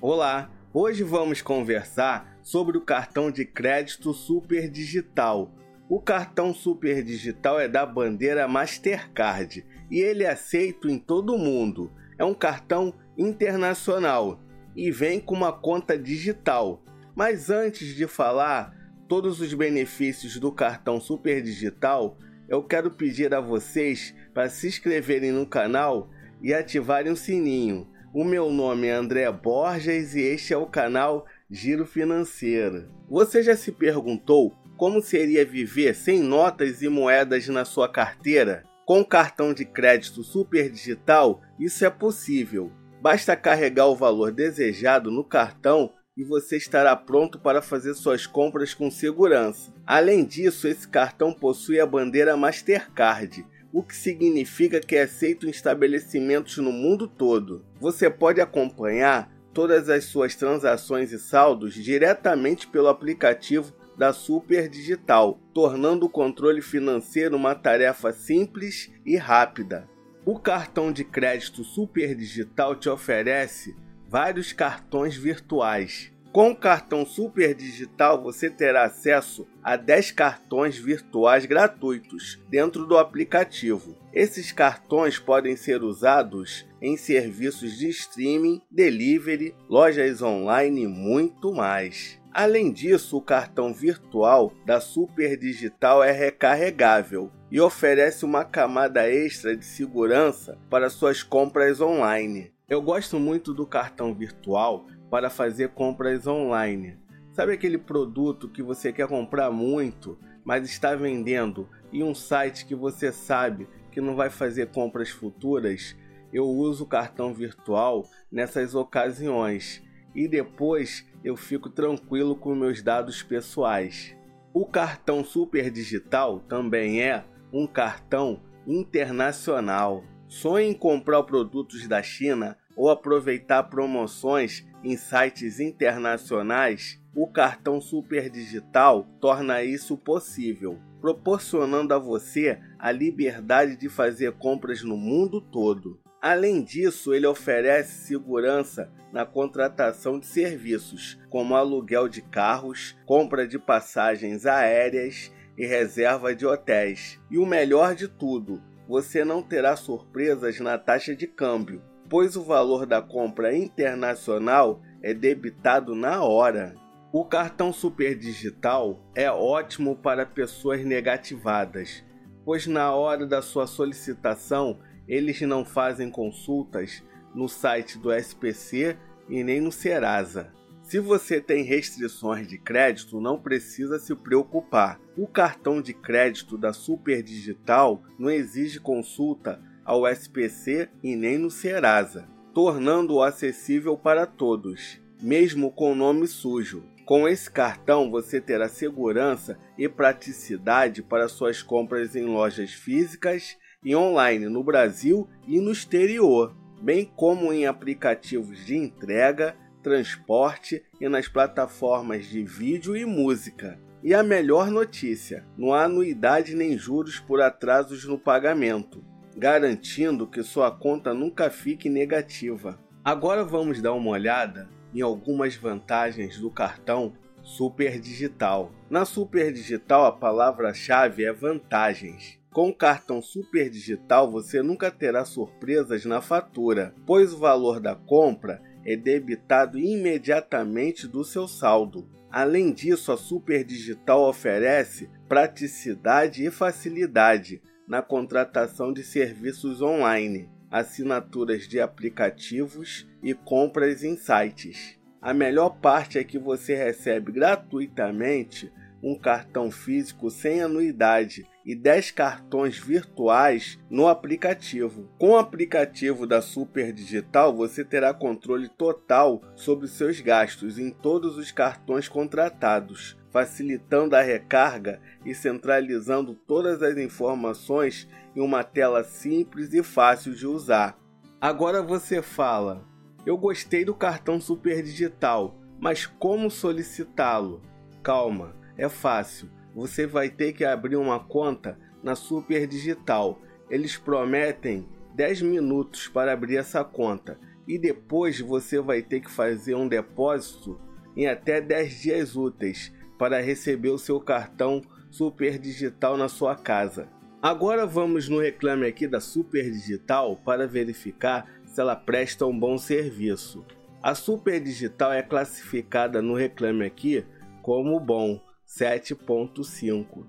Olá, hoje vamos conversar sobre o cartão de crédito Super Digital. O cartão Super Digital é da bandeira Mastercard e ele é aceito em todo o mundo. É um cartão internacional e vem com uma conta digital. Mas antes de falar todos os benefícios do cartão Super Digital, eu quero pedir a vocês para se inscreverem no canal e ativarem o sininho o meu nome é André Borges e este é o canal Giro Financeiro. Você já se perguntou como seria viver sem notas e moedas na sua carteira? Com cartão de crédito super digital, isso é possível. Basta carregar o valor desejado no cartão e você estará pronto para fazer suas compras com segurança. Além disso, esse cartão possui a bandeira Mastercard o que significa que é aceito em estabelecimentos no mundo todo. Você pode acompanhar todas as suas transações e saldos diretamente pelo aplicativo da Super Digital, tornando o controle financeiro uma tarefa simples e rápida. O cartão de crédito Super Digital te oferece vários cartões virtuais com o cartão Super Digital você terá acesso a 10 cartões virtuais gratuitos dentro do aplicativo. Esses cartões podem ser usados em serviços de streaming, delivery, lojas online e muito mais. Além disso, o cartão virtual da Super Digital é recarregável e oferece uma camada extra de segurança para suas compras online. Eu gosto muito do cartão virtual para fazer compras online. Sabe aquele produto que você quer comprar muito, mas está vendendo em um site que você sabe que não vai fazer compras futuras? Eu uso o cartão virtual nessas ocasiões e depois eu fico tranquilo com meus dados pessoais. O cartão Super Digital também é um cartão internacional. Sonhe em comprar produtos da China ou aproveitar promoções em sites internacionais, o cartão Super Digital torna isso possível, proporcionando a você a liberdade de fazer compras no mundo todo. Além disso, ele oferece segurança na contratação de serviços, como aluguel de carros, compra de passagens aéreas e reserva de hotéis. E o melhor de tudo, você não terá surpresas na taxa de câmbio, pois o valor da compra internacional é debitado na hora. O cartão Super Digital é ótimo para pessoas negativadas, pois na hora da sua solicitação eles não fazem consultas no site do SPC e nem no Serasa. Se você tem restrições de crédito, não precisa se preocupar. O cartão de crédito da Super Digital não exige consulta ao SPC e nem no Serasa, tornando-o acessível para todos, mesmo com nome sujo. Com esse cartão você terá segurança e praticidade para suas compras em lojas físicas e online no Brasil e no exterior, bem como em aplicativos de entrega, transporte e nas plataformas de vídeo e música. E a melhor notícia: não há anuidade nem juros por atrasos no pagamento garantindo que sua conta nunca fique negativa. Agora vamos dar uma olhada em algumas vantagens do cartão Super Digital. Na Super Digital, a palavra-chave é vantagens. Com o cartão Super Digital, você nunca terá surpresas na fatura, pois o valor da compra é debitado imediatamente do seu saldo. Além disso, a Super Digital oferece praticidade e facilidade, na contratação de serviços online, assinaturas de aplicativos e compras em sites. A melhor parte é que você recebe gratuitamente um cartão físico sem anuidade e 10 cartões virtuais no aplicativo. Com o aplicativo da Super Digital, você terá controle total sobre seus gastos em todos os cartões contratados facilitando a recarga e centralizando todas as informações em uma tela simples e fácil de usar. Agora você fala: Eu gostei do cartão Super Digital, mas como solicitá-lo? Calma, é fácil. Você vai ter que abrir uma conta na Super Digital. Eles prometem 10 minutos para abrir essa conta e depois você vai ter que fazer um depósito em até 10 dias úteis para receber o seu cartão Super Digital na sua casa. Agora vamos no reclame aqui da Super Digital para verificar se ela presta um bom serviço. A Super Digital é classificada no reclame aqui como bom 7.5.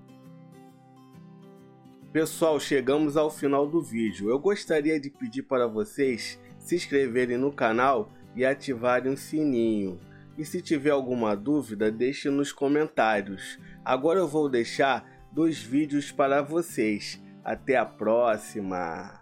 Pessoal, chegamos ao final do vídeo. Eu gostaria de pedir para vocês se inscreverem no canal e ativarem o sininho. E se tiver alguma dúvida, deixe nos comentários. Agora eu vou deixar dois vídeos para vocês. Até a próxima!